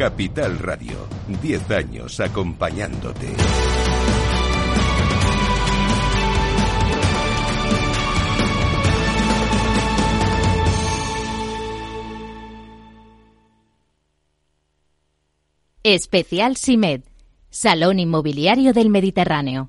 Capital Radio, 10 años acompañándote. Especial SIMED, Salón Inmobiliario del Mediterráneo.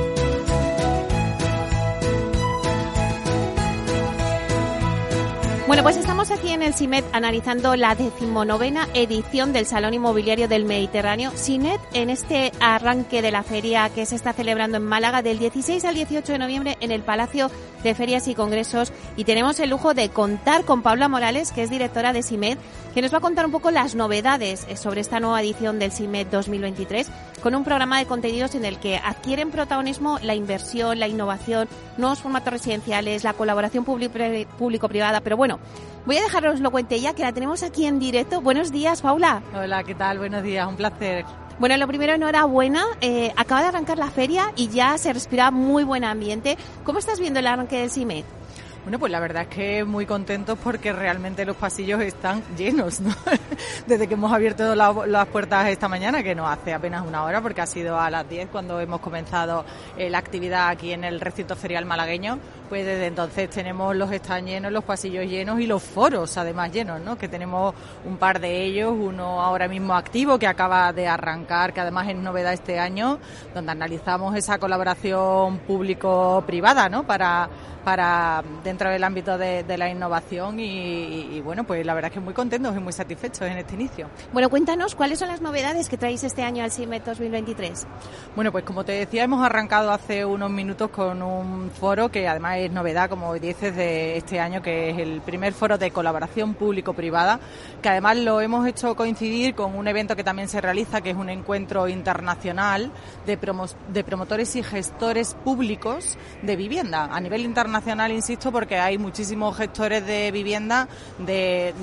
Bueno, pues estamos aquí en el CIMED analizando la decimonovena edición del Salón Inmobiliario del Mediterráneo. CIMED en este arranque de la feria que se está celebrando en Málaga del 16 al 18 de noviembre en el Palacio de Ferias y Congresos. Y tenemos el lujo de contar con Paula Morales, que es directora de CIMED, que nos va a contar un poco las novedades sobre esta nueva edición del CIMED 2023 con un programa de contenidos en el que adquieren protagonismo la inversión, la innovación, nuevos formatos residenciales, la colaboración público-privada. Pero bueno, voy a dejaros lo cuente ya, que la tenemos aquí en directo. Buenos días, Paula. Hola, ¿qué tal? Buenos días, un placer. Bueno, lo primero, enhorabuena. Eh, acaba de arrancar la feria y ya se respira muy buen ambiente. ¿Cómo estás viendo el arranque del CIMED? Bueno, pues la verdad es que muy contentos porque realmente los pasillos están llenos, ¿no? Desde que hemos abierto las puertas esta mañana, que no hace apenas una hora, porque ha sido a las 10 cuando hemos comenzado eh, la actividad aquí en el recinto ferial malagueño, pues desde entonces tenemos los están llenos, los pasillos llenos y los foros además llenos, ¿no? Que tenemos un par de ellos, uno ahora mismo activo que acaba de arrancar, que además es novedad este año, donde analizamos esa colaboración público-privada, ¿no? Para para dentro del ámbito de, la innovación y, bueno, pues la verdad es que muy contentos y muy satisfechos en este inicio. Bueno, cuéntanos cuáles son las novedades que traéis este año al CIMET 2023. Bueno, pues como te decía, hemos arrancado hace unos minutos con un foro que además es novedad, como dices, de este año, que es el primer foro de colaboración público-privada, que además lo hemos hecho coincidir con un evento que también se realiza, que es un encuentro internacional de, de promotores y gestores públicos de vivienda. A nivel internacional nacional, insisto, porque hay muchísimos gestores de vivienda de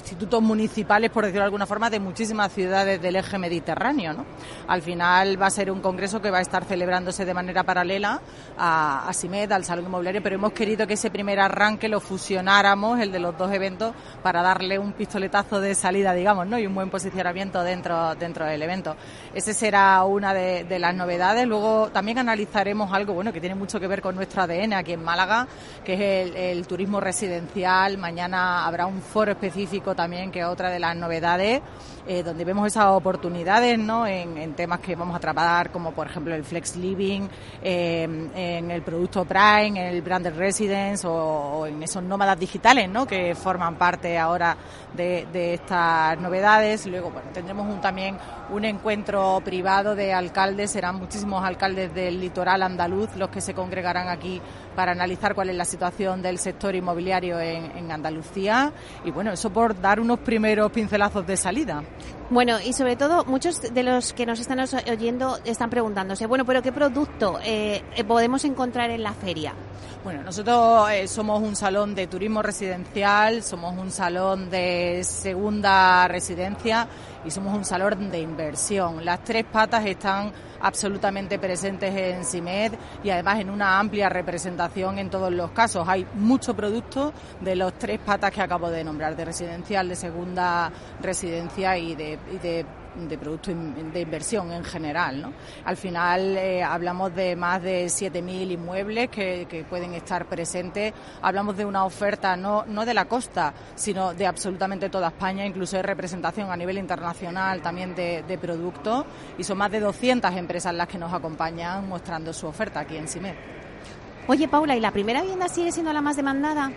institutos municipales, por decirlo de alguna forma, de muchísimas ciudades del eje mediterráneo. ¿no? Al final va a ser un congreso que va a estar celebrándose de manera paralela a, a al Salón Inmobiliario, pero hemos querido que ese primer arranque lo fusionáramos, el de los dos eventos, para darle un pistoletazo de salida, digamos, ¿no? y un buen posicionamiento dentro, dentro del evento. Ese será una de, las novedades. Luego también analizaremos algo bueno que tiene mucho que ver con nuestro ADN aquí en Málaga, que es el turismo residencial. Mañana habrá un foro específico también, que otra de las novedades, eh, donde vemos esas oportunidades ¿no? En, temas que vamos a tratar, como por ejemplo el Flex Living, eh, en el producto Prime, en el Branded Residence o, en esos nómadas digitales ¿no? que forman parte ahora de, estas novedades. Luego bueno, tendremos un, también un encuentro privado de alcaldes, serán muchísimos alcaldes del litoral andaluz los que se congregarán aquí para analizar cuál es la situación del sector inmobiliario en Andalucía. Y bueno, eso por dar unos primeros pincelazos de salida. Bueno, y sobre todo, muchos de los que nos están oyendo están preguntándose, bueno, pero ¿qué producto eh, podemos encontrar en la feria? Bueno, nosotros eh, somos un salón de turismo residencial, somos un salón de segunda residencia y somos un salón de inversión. Las tres patas están absolutamente presentes en CIMED y además en una amplia representación en todos los casos. Hay mucho producto de los tres patas que acabo de nombrar, de residencial, de segunda residencia y de, y de de productos de inversión en general. ¿no? Al final eh, hablamos de más de 7.000 inmuebles que, que, pueden estar presentes. Hablamos de una oferta no, no de la costa, sino de absolutamente toda España, incluso de representación a nivel internacional también de, de productos. Y son más de 200 empresas las que nos acompañan mostrando su oferta aquí en CIMED. Oye, Paula, ¿y la primera vivienda sigue siendo la más demandada?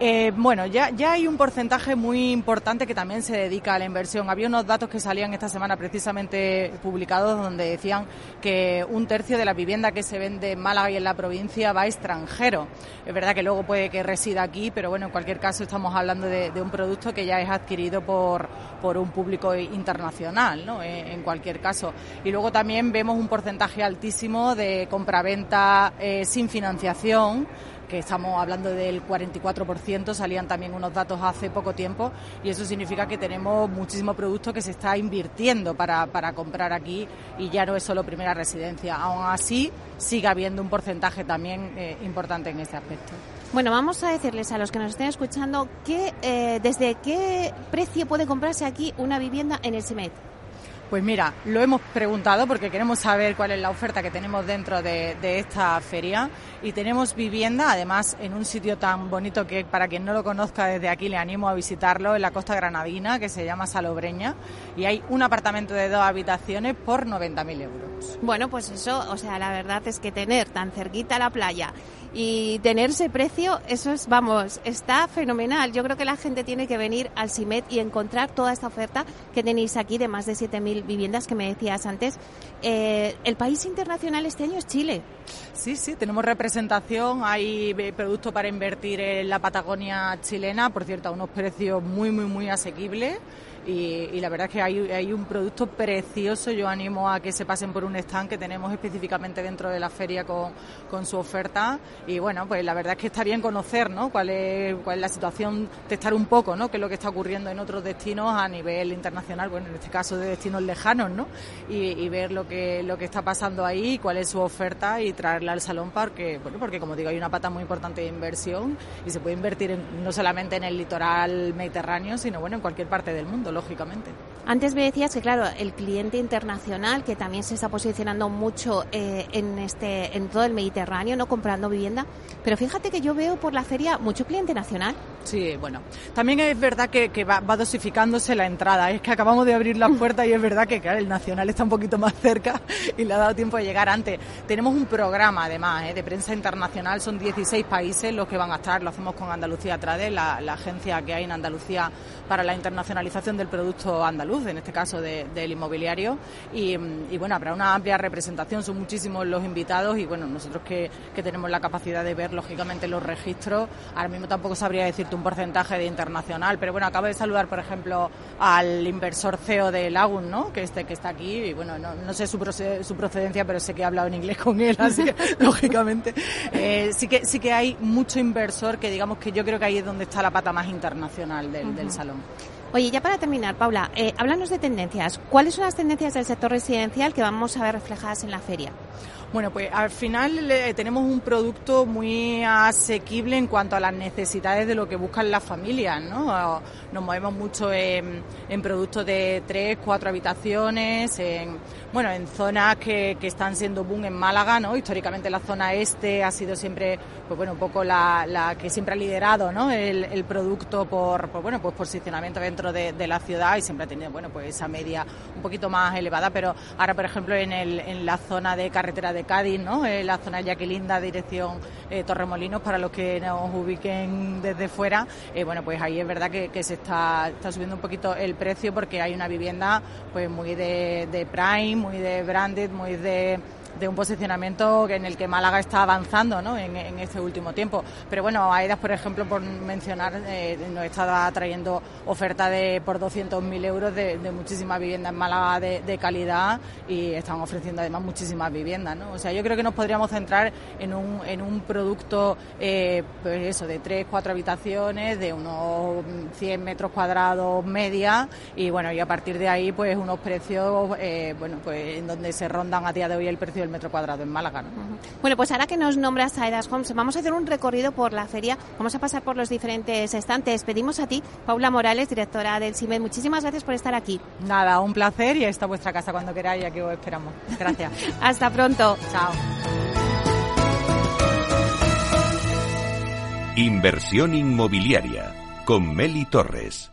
Eh, bueno, ya, ya hay un porcentaje muy importante que también se dedica a la inversión. Había unos datos que salían esta semana precisamente publicados donde decían que un tercio de la vivienda que se vende en Málaga y en la provincia va a extranjero. Es verdad que luego puede que resida aquí, pero bueno, en cualquier caso estamos hablando de, un producto que ya es adquirido por, por un público internacional, ¿no? En, en cualquier caso. Y luego también vemos un porcentaje altísimo de compraventa eh, sin financiación que estamos hablando del 44%, salían también unos datos hace poco tiempo y eso significa que tenemos muchísimo producto que se está invirtiendo para, para comprar aquí y ya no es solo primera residencia. Aún así, sigue habiendo un porcentaje también eh, importante en este aspecto. Bueno, vamos a decirles a los que nos estén escuchando que eh, desde qué precio puede comprarse aquí una vivienda en el CIMED. Pues mira, lo hemos preguntado porque queremos saber cuál es la oferta que tenemos dentro de, esta feria y tenemos vivienda, además en un sitio tan bonito que para quien no lo conozca desde aquí le animo a visitarlo, en la costa granadina, que se llama Salobreña, y hay un apartamento de dos habitaciones por 90.000 euros. Bueno, pues eso, o sea, la verdad es que tener tan cerquita la playa y tener ese precio, eso es, vamos, está fenomenal. Yo creo que la gente tiene que venir al CIMET y encontrar toda esta oferta que tenéis aquí de más de 7.000 viviendas que me decías antes. Eh, el país internacional este año es Chile. Sí, sí, tenemos representación, hay eh, producto para invertir en la Patagonia chilena, por cierto, a unos precios muy, muy, muy asequibles y, la verdad es que hay, un producto precioso. Yo animo a que se pasen por un stand que tenemos específicamente dentro de la feria con, su oferta. Y bueno, pues la verdad es que está bien conocer ¿no? cuál, es, cuál es la situación, testar un poco ¿no? qué es lo que está ocurriendo en otros destinos a nivel internacional, bueno, en este caso de destinos lejanos, ¿no? y, ver lo que, lo que está pasando ahí, cuál es su oferta y traerla al Salón porque, bueno, porque como digo, hay una pata muy importante de inversión y se puede invertir no solamente en el litoral mediterráneo, sino bueno, en cualquier parte del mundo lógicamente. Antes me decías que, claro, el cliente internacional, que también se está posicionando mucho eh, en, este, en todo el Mediterráneo, no comprando vivienda, pero fíjate que yo veo por la feria mucho cliente nacional. Sí, bueno, también es verdad que, va, dosificándose la entrada. Es que acabamos de abrir las puertas y es verdad que el nacional está un poquito más cerca y le ha dado tiempo de llegar antes. Tenemos un programa, además, eh, de prensa internacional. Son 16 países los que van a estar. Lo hacemos con Andalucía Trade, la, la agencia que hay en Andalucía para la internacionalización del producto andaluz, en este caso del inmobiliario. Y, bueno, habrá una amplia representación, son muchísimos los invitados y bueno, nosotros que, tenemos la capacidad de ver lógicamente los registros, ahora mismo tampoco sabría decirte un porcentaje de internacional, pero bueno, acabo de saludar, por ejemplo, al inversor CEO de Lagun, ¿no? que, este, que está aquí y bueno, no, sé su, su procedencia, pero sé que he hablado en inglés con él, así que lógicamente eh, sí, que, sí que hay mucho inversor que digamos que yo creo que ahí es donde está la pata más internacional del, del salón. Oye, ya para terminar, Paula, eh, háblanos de tendencias. ¿Cuáles son las tendencias del sector residencial que vamos a ver reflejadas en la feria? Bueno, pues al final tenemos un producto muy asequible en cuanto a las necesidades de lo que buscan las familias, ¿no? Nos movemos mucho en, productos de tres, cuatro habitaciones, en, bueno, en zonas que, están siendo boom en Málaga, ¿no? Históricamente la zona este ha sido siempre, pues bueno, un poco la, que siempre ha liderado, ¿no? El, producto por, bueno, pues posicionamiento dentro de, la ciudad y siempre ha tenido, bueno, pues esa media un poquito más elevada, pero ahora, por ejemplo, en, el, en la zona de carretera de Cádiz, ¿no? Eh, la zona Yaquilinda, dirección eh, Torremolinos, para los que nos ubiquen desde fuera. Eh, bueno, pues ahí es verdad que, se está, está subiendo un poquito el precio porque hay una vivienda pues muy de, de prime, muy de branded, muy de de un posicionamiento en el que Málaga está avanzando ¿no? en, este último tiempo. Pero bueno, AEDAS, por ejemplo, por mencionar, eh, nos está trayendo oferta de por 200.000 euros de, muchísimas viviendas en Málaga de, calidad y están ofreciendo además muchísimas viviendas. ¿no? O sea, yo creo que nos podríamos centrar en un, en un producto, eh, pues eso, de 3, 4 habitaciones, de unos 100 metros cuadrados media y bueno, y a partir de ahí, pues unos precios, eh, bueno, pues en donde se rondan a día de hoy el precio metro cuadrado en Málaga. Bueno, pues ahora que nos nombras Aedas Homes, vamos a hacer un recorrido por la feria, vamos a pasar por los diferentes estantes. Pedimos a ti, Paula Morales, directora del CIMED, muchísimas gracias por estar aquí. Nada, un placer y está vuestra casa cuando queráis, aquí os esperamos. Gracias. Hasta pronto. Chao. Inversión inmobiliaria con Meli Torres.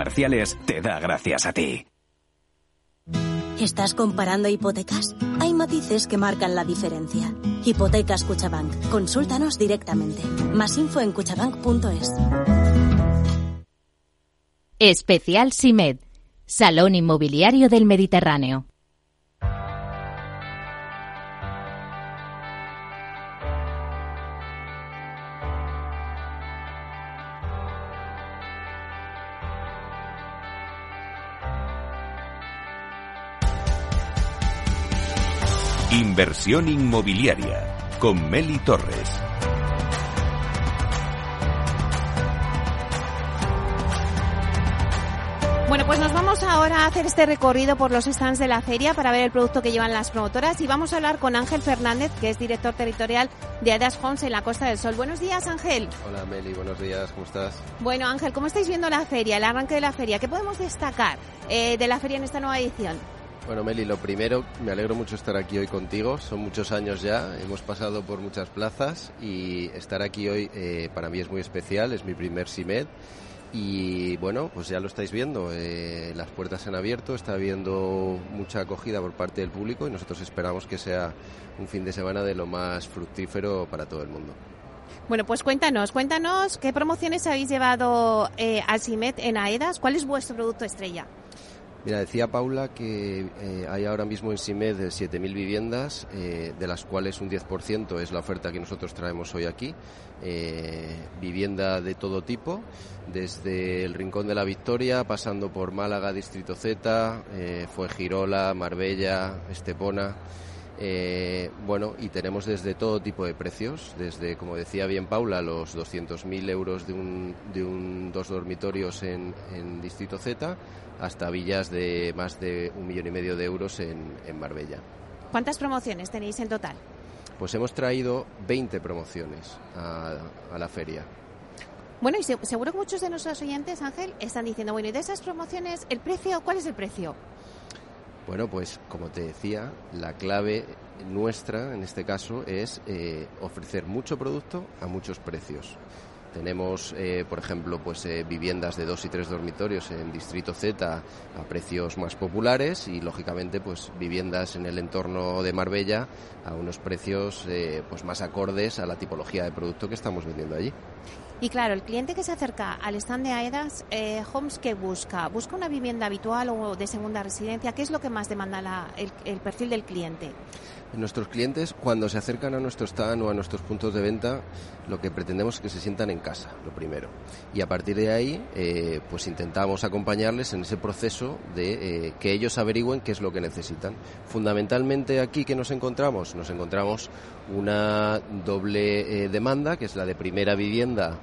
comerciales te da gracias a ti. ¿Estás comparando hipotecas? Hay matices que marcan la diferencia. Hipotecas Cuchabank. Consúltanos directamente. Más info en cuchabank.es. Especial SIMED. Salón Inmobiliario del Mediterráneo. Inversión inmobiliaria con Meli Torres. Bueno, pues nos vamos ahora a hacer este recorrido por los stands de la feria para ver el producto que llevan las promotoras y vamos a hablar con Ángel Fernández, que es director territorial de Adas Homes en la Costa del Sol. Buenos días, Ángel. Hola, Meli, buenos días, ¿cómo estás? Bueno, Ángel, ¿cómo estáis viendo la feria, el arranque de la feria? ¿Qué podemos destacar eh, de la feria en esta nueva edición? Bueno, Meli, lo primero, me alegro mucho estar aquí hoy contigo. Son muchos años ya, hemos pasado por muchas plazas y estar aquí hoy eh, para mí es muy especial, es mi primer SIMED. Y bueno, pues ya lo estáis viendo, eh, las puertas se han abierto, está habiendo mucha acogida por parte del público y nosotros esperamos que sea un fin de semana de lo más fructífero para todo el mundo. Bueno, pues cuéntanos, cuéntanos qué promociones habéis llevado eh, al CIMED en AEDAS, ¿cuál es vuestro producto estrella? Mira, decía Paula que eh, hay ahora mismo en SIMED 7.000 viviendas, eh, de las cuales un 10% es la oferta que nosotros traemos hoy aquí. Eh, vivienda de todo tipo, desde el Rincón de la Victoria, pasando por Málaga, Distrito Z, fue Girola, Marbella, Estepona. Bueno, y tenemos desde todo tipo de precios, desde, como decía bien Paula, los 200.000 euros de un, de un dos dormitorios en, en Distrito Z hasta villas de más de un millón y medio de euros en, Marbella. ¿Cuántas promociones tenéis en total? Pues hemos traído 20 promociones a, la feria. Bueno, y seguro que muchos de nuestros oyentes, Ángel, están diciendo, bueno, y de esas promociones, ¿el precio? ¿Cuál es el precio? Bueno, pues como te decía, la clave nuestra en este caso es eh, ofrecer mucho producto a muchos precios. Tenemos, eh, por ejemplo, pues eh, viviendas de dos y tres dormitorios en Distrito Z a precios más populares y, lógicamente, pues viviendas en el entorno de Marbella a unos precios pues más acordes a la tipología de producto que estamos vendiendo allí. Y claro, el cliente que se acerca al stand de AEDAS, Homes, ¿qué busca? ¿Busca una vivienda habitual o de segunda residencia? ¿Qué es lo que más demanda el perfil del cliente? Nuestros clientes, cuando se acercan a nuestro stand o a nuestros puntos de venta, lo que pretendemos es que se sientan en casa, lo primero. Y a partir de ahí, eh, pues intentamos acompañarles en ese proceso de eh, que ellos averigüen qué es lo que necesitan. Fundamentalmente aquí que nos encontramos, nos encontramos una doble eh, demanda, que es la de primera vivienda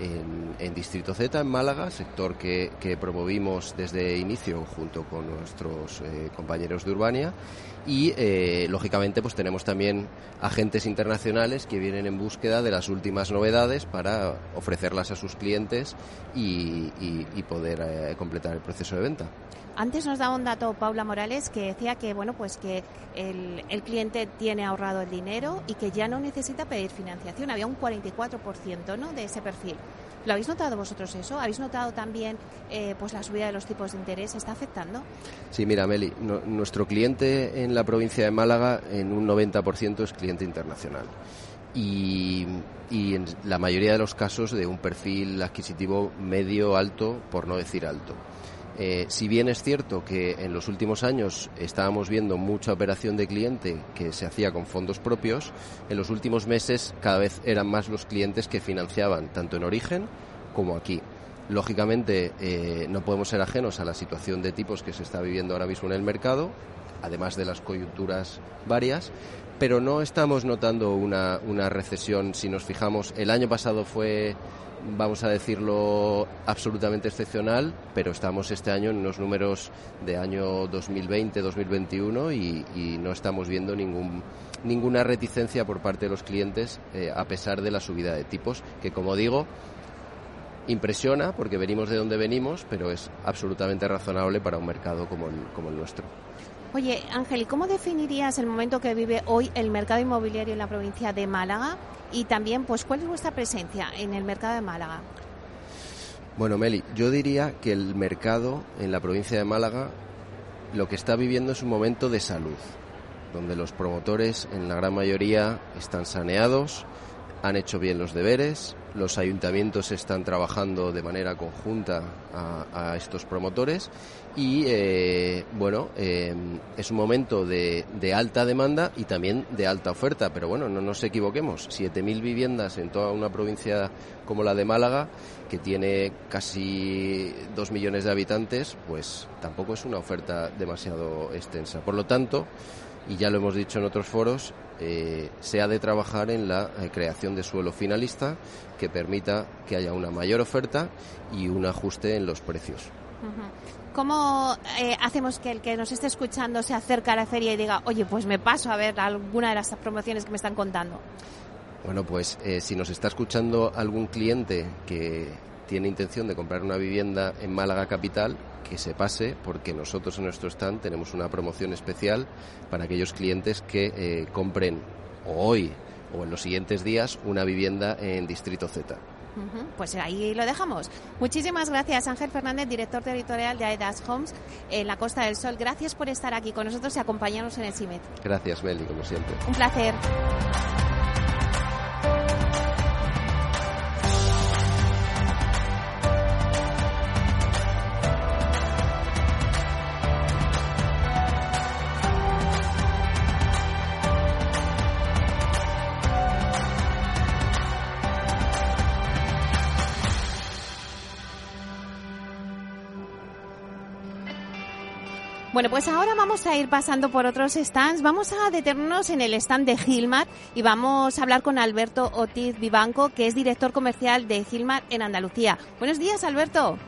en, Distrito Z, en Málaga, sector que, promovimos desde inicio junto con nuestros eh, compañeros de Urbania. Y, eh, lógicamente, pues tenemos también agentes internacionales que vienen en búsqueda de las últimas novedades para ofrecerlas a sus clientes y, poder eh, completar el proceso de venta. Antes nos daba un dato Paula Morales que decía que bueno pues que el, cliente tiene ahorrado el dinero y que ya no necesita pedir financiación. Había un 44% ¿no? de ese perfil. ¿Lo habéis notado vosotros eso? ¿Habéis notado también eh, pues la subida de los tipos de interés? ¿Está afectando? Sí, mira, Meli, nuestro cliente en la provincia de Málaga en un 90% es cliente internacional. Y, y, en la mayoría de los casos de un perfil adquisitivo medio alto, por no decir alto. Eh, si bien es cierto que en los últimos años estábamos viendo mucha operación de cliente que se hacía con fondos propios, en los últimos meses cada vez eran más los clientes que financiaban tanto en origen como aquí. Lógicamente eh, no podemos ser ajenos a la situación de tipos que se está viviendo ahora mismo en el mercado, además de las coyunturas varias, pero no estamos notando una, una recesión. Si nos fijamos, el año pasado fue vamos a decirlo, absolutamente excepcional, pero estamos este año en unos números de año 2020-2021 y, y, no estamos viendo ningún, ninguna reticencia por parte de los clientes eh, a pesar de la subida de tipos, que como digo, impresiona porque venimos de donde venimos, pero es absolutamente razonable para un mercado como el nuestro. Oye, Ángel, ¿y cómo definirías el momento que vive hoy el mercado inmobiliario en la provincia de Málaga? Y también, pues, ¿cuál es vuestra presencia en el mercado de Málaga? Bueno, Meli, yo diría que el mercado en la provincia de Málaga lo que está viviendo es un momento de salud, donde los promotores en la gran mayoría están saneados, han hecho bien los deberes, los ayuntamientos están trabajando de manera conjunta a, a estos promotores y eh, bueno, eh, es un momento de, de, alta demanda y también de alta oferta, pero bueno, no nos equivoquemos, 7.000 viviendas en toda una provincia como la de Málaga, que tiene casi 2 millones de habitantes, pues tampoco es una oferta demasiado extensa. Por lo tanto, y ya lo hemos dicho en otros foros, eh, se ha de trabajar en la eh, creación de suelo finalista que permita que haya una mayor oferta y un ajuste en los precios. ¿Cómo eh, hacemos que el que nos esté escuchando se acerque a la feria y diga, oye, pues me paso a ver alguna de las promociones que me están contando? Bueno, pues eh, si nos está escuchando algún cliente que tiene intención de comprar una vivienda en Málaga Capital, que se pase porque nosotros en nuestro stand tenemos una promoción especial para aquellos clientes que eh, compren hoy o en los siguientes días una vivienda en Distrito Z. Pues ahí lo dejamos. Muchísimas gracias, Ángel Fernández, director territorial de Aedas Homes en la Costa del Sol. Gracias por estar aquí con nosotros y acompañarnos en el CIMET. Gracias, Meli, como siempre. Un placer. Bueno, pues ahora vamos a ir pasando por otros stands. Vamos a detenernos en el stand de Gilmar y vamos a hablar con Alberto Otiz Vivanco, que es director comercial de Gilmar en Andalucía. Buenos días, Alberto.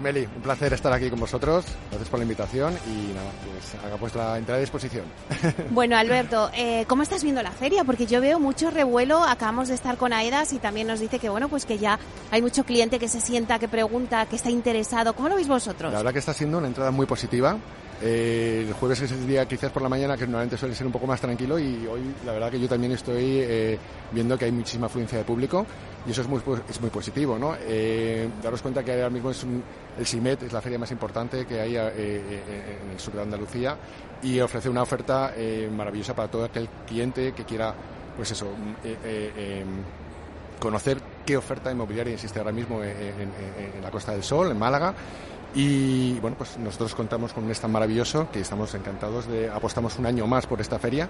Meli, un placer estar aquí con vosotros. Gracias por la invitación y nada, pues haga vuestra entrada a disposición. Bueno, Alberto, eh, ¿cómo estás viendo la feria? Porque yo veo mucho revuelo. Acabamos de estar con AEDAS y también nos dice que bueno, pues que ya hay mucho cliente que se sienta, que pregunta, que está interesado. ¿Cómo lo veis vosotros? La verdad que está siendo una entrada muy positiva. Eh, el jueves es el día quizás por la mañana que normalmente suele ser un poco más tranquilo y hoy la verdad que yo también estoy eh, viendo que hay muchísima afluencia de público y eso es muy, es muy positivo. ¿no? Eh, daros cuenta que ahora mismo es un, el CIMET es la feria más importante que hay en el sur de Andalucía y ofrece una oferta maravillosa para todo aquel cliente que quiera pues eso em, conocer qué oferta inmobiliaria existe ahora mismo en la Costa del Sol, en Málaga y bueno, pues nosotros contamos con un stand maravilloso que estamos encantados de, apostamos un año más por esta feria,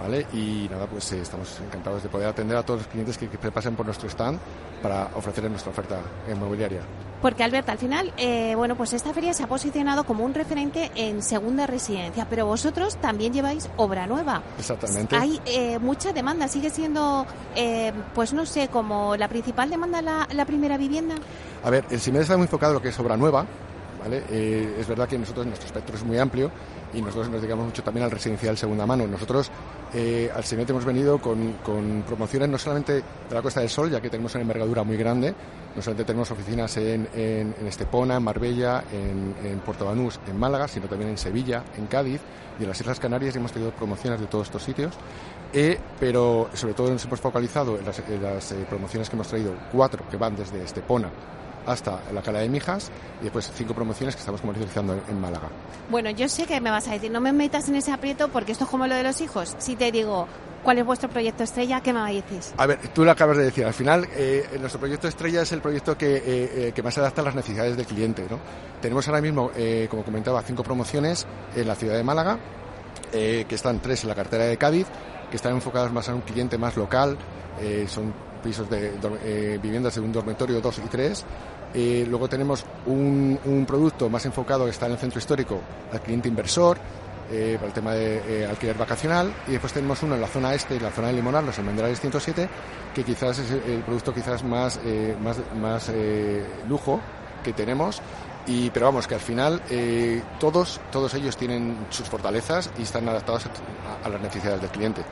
¿vale? Y nada, pues eh, estamos encantados de poder atender a todos los clientes que, que pasen por nuestro stand para ofrecerles nuestra oferta inmobiliaria. Porque Alberto, al final, eh, bueno, pues esta feria se ha posicionado como un referente en segunda residencia, pero vosotros también lleváis obra nueva. Exactamente. Hay eh, mucha demanda, sigue siendo, eh, pues no sé, como la principal demanda la, la primera vivienda. A ver, el CIMED está muy enfocado en lo que es obra nueva, ¿Vale? Eh, es verdad que nosotros, nuestro espectro es muy amplio y nosotros nos dedicamos mucho también al residencial segunda mano. Nosotros eh, al CIMET hemos venido con, con, promociones no solamente de la Costa del Sol, ya que tenemos una envergadura muy grande, no solamente tenemos oficinas en, en, en Estepona, en Marbella, en, en, Puerto Banús, en Málaga, sino también en Sevilla, en Cádiz y en las Islas Canarias y hemos tenido promociones de todos estos sitios. Eh, pero sobre todo nos hemos focalizado en las, en las eh, promociones que hemos traído, cuatro que van desde Estepona hasta la Cala de Mijas y después cinco promociones que estamos comercializando en Málaga. Bueno, yo sé que me vas a decir, no me metas en ese aprieto porque esto es como lo de los hijos. Si te digo, ¿cuál es vuestro proyecto estrella? ¿Qué me dices? A ver, tú lo acabas de decir. Al final, eh, nuestro proyecto estrella es el proyecto que, eh, que, más se adapta a las necesidades del cliente. ¿no? Tenemos ahora mismo, eh, como comentaba, cinco promociones en la ciudad de Málaga, que están tres en la cartera de Cádiz, que están enfocadas más a un cliente más local. son pisos de eh, viviendas de un dormitorio 2 y 3. Eh, luego tenemos un, producto más enfocado que está en el centro histórico al cliente inversor. eh, para el tema de eh, alquiler vacacional y después tenemos uno en la zona este, en la zona de Limonar, los almendrales 107, que quizás es el producto quizás más, más, más lujo que tenemos y pero vamos que al final todos todos ellos tienen sus fortalezas y están adaptados a, las necesidades del cliente.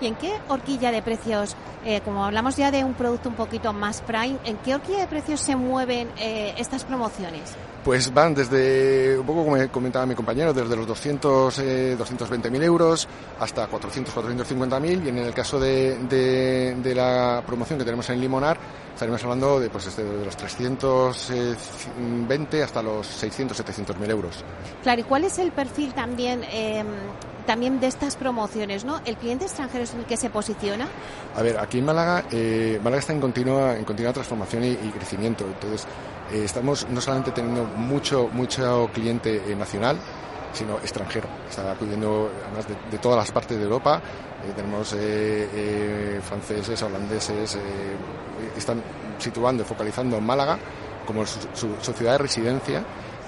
¿Y en qué horquilla de precios, como hablamos ya de un producto un poquito más prime, en qué horquilla de precios se mueven estas promociones? Pues van desde, un poco como comentaba mi compañero, desde los 200, eh, 220.000 euros hasta 400, 450.000 y en el caso de, de, la promoción que tenemos en Limonar estaremos hablando de, pues, desde de los 320 hasta los 600, 700.000 euros. Claro, ¿y cuál es el perfil también eh, también de estas promociones, ¿no? ¿El cliente extranjero es el que se posiciona? A ver, aquí en Málaga, eh, Málaga está en continua, en continua transformación y, crecimiento. Entonces, eh, estamos no solamente teniendo mucho, mucho cliente eh, nacional, sino extranjero. Está acudiendo además de, todas las partes de Europa. tenemos franceses, holandeses, están situando focalizando en Málaga como su ciudad de residencia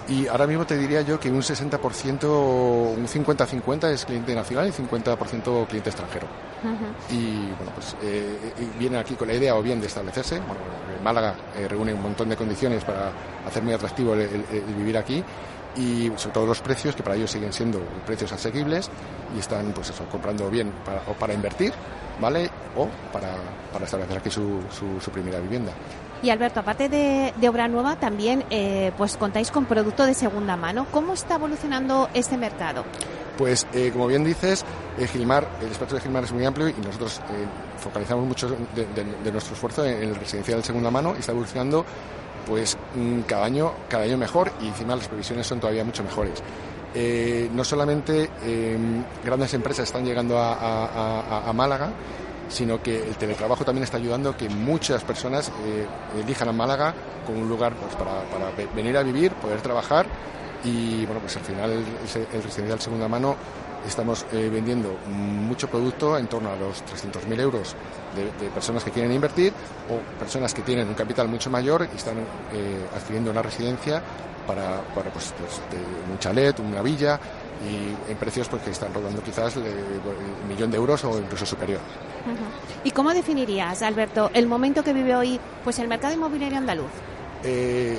y ahora mismo te diría yo que un 60%, un 50-50 es cliente nacional y 50% cliente extranjero. Y bueno, pues eh, vienen aquí con la idea o bien de establecerse. Bueno, Málaga eh, reúne un montón de condiciones para hacer muy atractivo el, vivir aquí y sobre todo los precios que para ellos siguen siendo precios asequibles y están pues eso comprando bien para, o para invertir vale o para, para establecer aquí su, su primera vivienda y Alberto, aparte de, obra nueva, también eh, pues contáis con producto de segunda mano. ¿Cómo está evolucionando este mercado? Pues eh, como bien dices, el Gilmar, el espectro de Gilmar es muy amplio y nosotros eh, focalizamos mucho de, nuestro esfuerzo en el residencial de segunda mano y está evolucionando pues mm, cada año, cada año mejor y encima las previsiones son todavía mucho mejores. no solamente grandes empresas están llegando a Málaga, sino que el teletrabajo también está ayudando a que muchas personas eh, elijan a Málaga como un lugar pues, para, venir a vivir, poder trabajar. Y bueno, pues al final el, residencial segunda mano estamos eh, vendiendo mucho producto en torno a los 300.000 euros de, personas que quieren invertir o personas que tienen un capital mucho mayor y están eh, adquiriendo una residencia para, para pues, pues un chalet, una villa y en precios pues, que están rodando quizás el millón de euros o incluso superior. ¿Y cómo definirías, Alberto, el momento que vive hoy pues el mercado inmobiliario andaluz? Eh,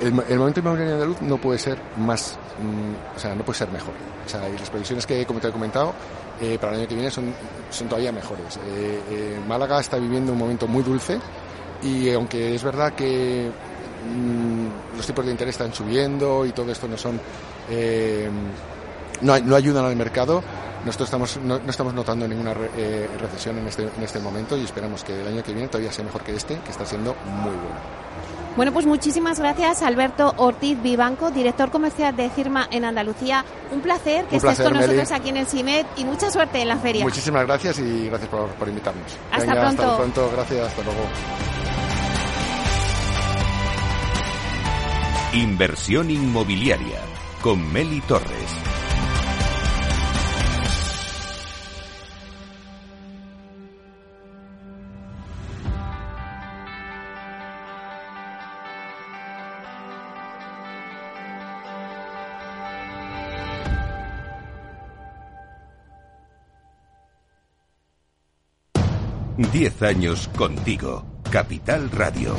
el, momento inmobiliario andaluz no puede ser más, mm, o sea, no puede ser mejor. O sea, y las previsiones que, como te he comentado, eh, para el año que viene son, son todavía mejores. Eh, Málaga está viviendo un momento muy dulce y aunque es verdad que mm, los tipos de interés están subiendo y todo esto no son no, no ayudan al mercado, nosotros estamos, no, estamos notando ninguna eh, recesión en este, en este momento y esperamos que el año que viene todavía sea mejor que este, que está siendo muy bueno. Bueno, pues muchísimas gracias, Alberto Ortiz Vivanco, director comercial de Firma en Andalucía. Un placer que estés con nosotros aquí en el CIMED y mucha suerte en la feria. Muchísimas gracias y gracias por, invitarnos. Hasta pronto. Hasta pronto, gracias, hasta luego. Inversión inmobiliaria con Meli Torres. Diez años contigo. Capital Radio.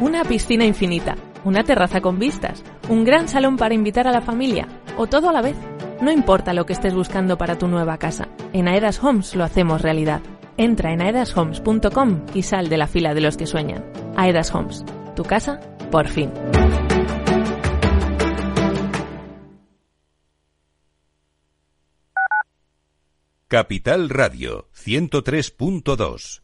Una piscina infinita, una terraza con vistas, un gran salón para invitar a la familia, o todo a la vez. No importa lo que estés buscando para tu nueva casa, en Aedas Homes lo hacemos realidad. Entra en aedashomes.com y sal de la fila de los que sueñan. Aedas Homes, tu casa, por fin. Capital Radio 103.2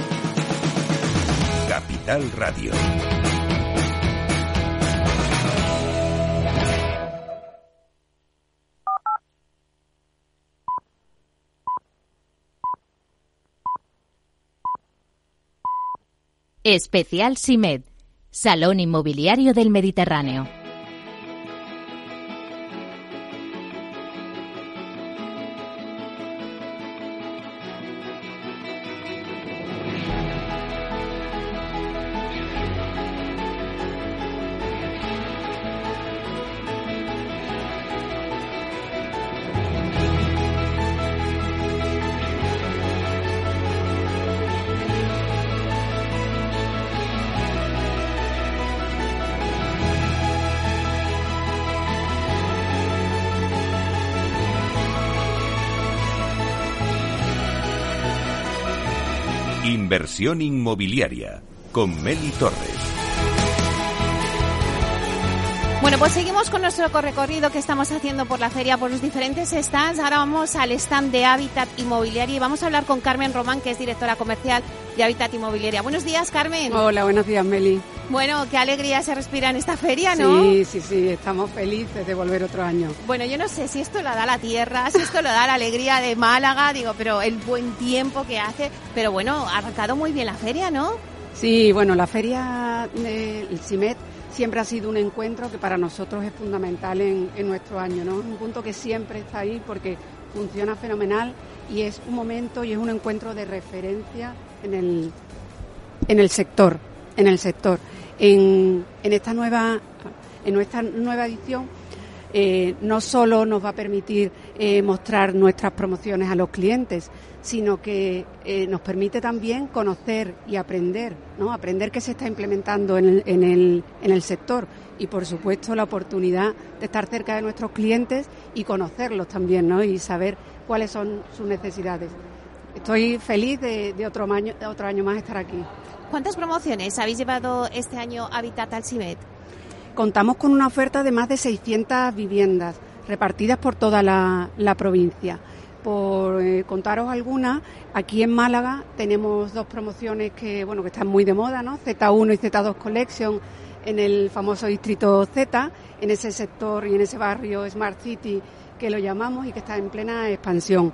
Radio. Especial SIMED, Salón Inmobiliario del Mediterráneo. Inversión inmobiliaria con Meli Torres. Bueno, pues seguimos con nuestro recorrido que estamos haciendo por la feria, por los diferentes stands. Ahora vamos al stand de Hábitat Inmobiliaria y vamos a hablar con Carmen Román, que es directora comercial de Hábitat Inmobiliaria. Buenos días, Carmen. Hola, buenos días, Meli. Bueno, qué alegría se respira en esta feria, ¿no? Sí, sí, sí, estamos felices de volver otro año. Bueno, yo no sé si esto lo da la tierra, si esto lo da la alegría de Málaga, digo, pero el buen tiempo que hace. Pero bueno, ha arrancado muy bien la feria, ¿no? Sí, bueno, la feria del CIMET siempre ha sido un encuentro que para nosotros es fundamental en, en nuestro año, ¿no? Un punto que siempre está ahí porque funciona fenomenal y es un momento y es un encuentro de referencia en el, en el sector, en el sector. En, esta nueva, en nuestra nueva edición eh, no solo nos va a permitir eh, mostrar nuestras promociones a los clientes, sino que eh, nos permite también conocer y aprender, ¿no? aprender qué se está implementando en el, en, el, en el sector y, por supuesto, la oportunidad de estar cerca de nuestros clientes y conocerlos también ¿no? y saber cuáles son sus necesidades. Estoy feliz de, de otro, año, de otro año más estar aquí. ¿Cuántas promociones habéis llevado este año Habitat al CIMET? Contamos con una oferta de más de 600 viviendas repartidas por toda la, la provincia. Por eh, contaros algunas, aquí en Málaga tenemos dos promociones que bueno que están muy de moda, ¿no? Z1 y Z2 Collection en el famoso distrito Z, en ese sector y en ese barrio Smart City que lo llamamos y que está en plena expansión.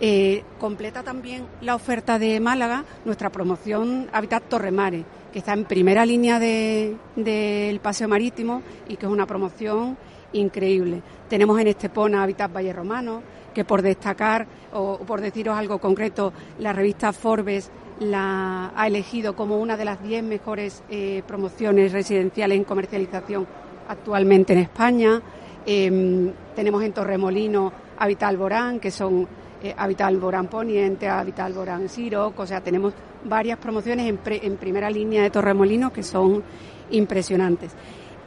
Eh, completa también la oferta de Málaga nuestra promoción Habitat Torremare, que está en primera línea del de, paseo marítimo y que es una promoción increíble. Tenemos en Estepona Habitat Valle Romano, que por destacar o por deciros algo concreto, la revista Forbes la ha elegido como una de las diez mejores eh, promociones residenciales en comercialización actualmente en España. Eh, tenemos en Torremolino Habitat Alborán, que son eh, Habitat Alborán Poniente, Habitat Alborán Siroc, o sea, tenemos varias promociones en, primera línea de Torremolino que son impresionantes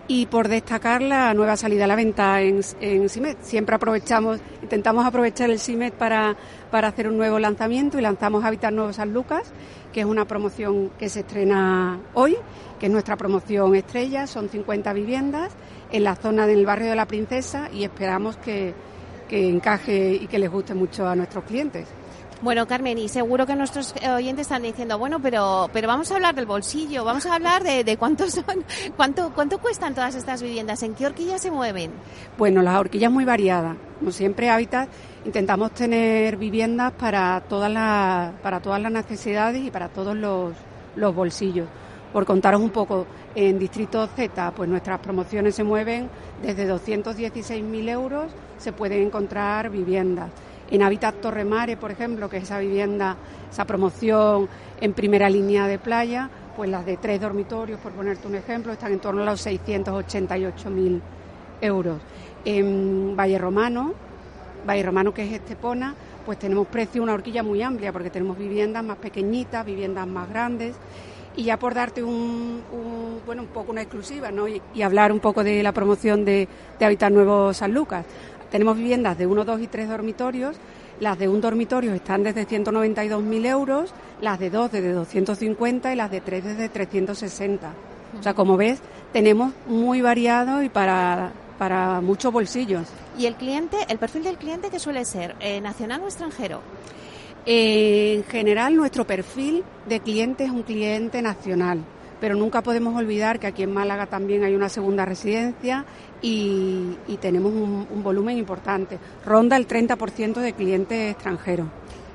y por destacar la nueva salida a la venta en, en. Siempre aprovechamos, intentamos aprovechar el CIMET para, para hacer un nuevo lanzamiento y lanzamos Habitat Nuevo San Lucas, que es una promoción que se estrena hoy, que es nuestra promoción estrella, son 50 viviendas en la zona del barrio de la Princesa y esperamos que, que encaje y que les guste mucho a nuestros clientes. Bueno, Carmen, y seguro que nuestros oyentes están diciendo, bueno, pero, pero vamos a hablar del bolsillo, vamos a hablar de, de cuántos son, cuánto, cuánto cuestan todas estas viviendas, en qué horquillas se mueven. Bueno, las horquillas muy variadas. Como siempre, Hábitat, intentamos tener viviendas para todas las, para todas las necesidades y para todos los, los bolsillos. Por contaros un poco, en Distrito Z, pues nuestras promociones se mueven desde 216.000 euros, se pueden encontrar viviendas. En Habitat Torremare, por ejemplo, que es esa vivienda, esa promoción en primera línea de playa, pues las de tres dormitorios, por ponerte un ejemplo, están en torno a los 688.000 euros. En Valle Romano, Valle Romano que es Estepona, pues tenemos precio una horquilla muy amplia porque tenemos viviendas más pequeñitas, viviendas más grandes Y ya por darte un, bueno, un poco una exclusiva ¿no? y, hablar un poco de la promoción de, de Hábitat Nuevo San Lucas. Tenemos viviendas de 1, 2 y 3 dormitorios. Las de un dormitorio están desde 192.000 euros, las de dos desde 250 y las de tres desde 360. O sea, como ves, tenemos muy variado y para, para muchos bolsillos. ¿Y el cliente, el perfil del cliente que suele ser, eh, nacional o extranjero? en general, nuestro perfil de cliente es un cliente nacional, pero nunca podemos olvidar que aquí en Málaga también hay una segunda residencia y, tenemos un, un, volumen importante. Ronda el 30% de clientes extranjeros.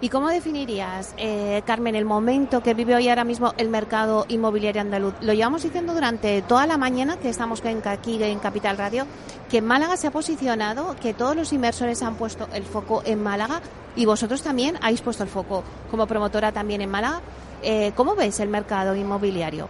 ¿Y cómo definirías, eh, Carmen, el momento que vive hoy ahora mismo el mercado inmobiliario andaluz? Lo llevamos diciendo durante toda la mañana que estamos aquí en Capital Radio, que Málaga se ha posicionado, que todos los inversores han puesto el foco en Málaga y vosotros también habéis puesto el foco como promotora también en Málaga. Eh, ¿Cómo ves el mercado inmobiliario?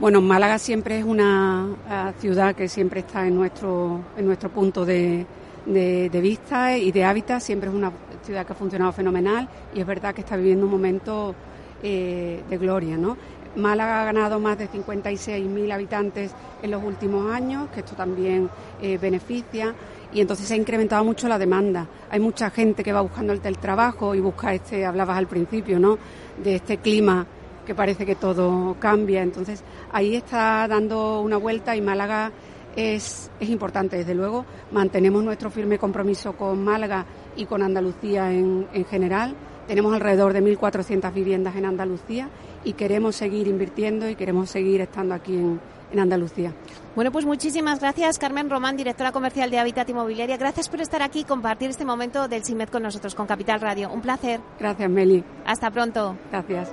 Bueno, Málaga siempre es una eh, ciudad que siempre está en nuestro, en nuestro punto de, vista y de hábitat. Siempre es una ciudad que ha funcionado fenomenal y es verdad que está viviendo un momento eh, de gloria. ¿no? Málaga ha ganado más de 56.000 habitantes en los últimos años, que esto también beneficia, y entonces se ha incrementado mucho la demanda. Hay mucha gente que va buscando el teletrabajo y busca este, hablabas al principio, ¿no? De este clima que parece que todo cambia. Entonces ahí está dando una vuelta y Málaga es, es importante. Desde luego, mantenemos nuestro firme compromiso con Málaga y con Andalucía en, en general. Tenemos alrededor de 1.400 viviendas en Andalucía y queremos seguir invirtiendo y queremos seguir estando aquí en, en Andalucía. Bueno, pues muchísimas gracias, Carmen Román, directora comercial de Habitat Inmobiliaria. Gracias por estar aquí y compartir este momento del CIMED con nosotros, con Capital Radio. Un placer. Gracias, Meli. Hasta pronto. Gracias.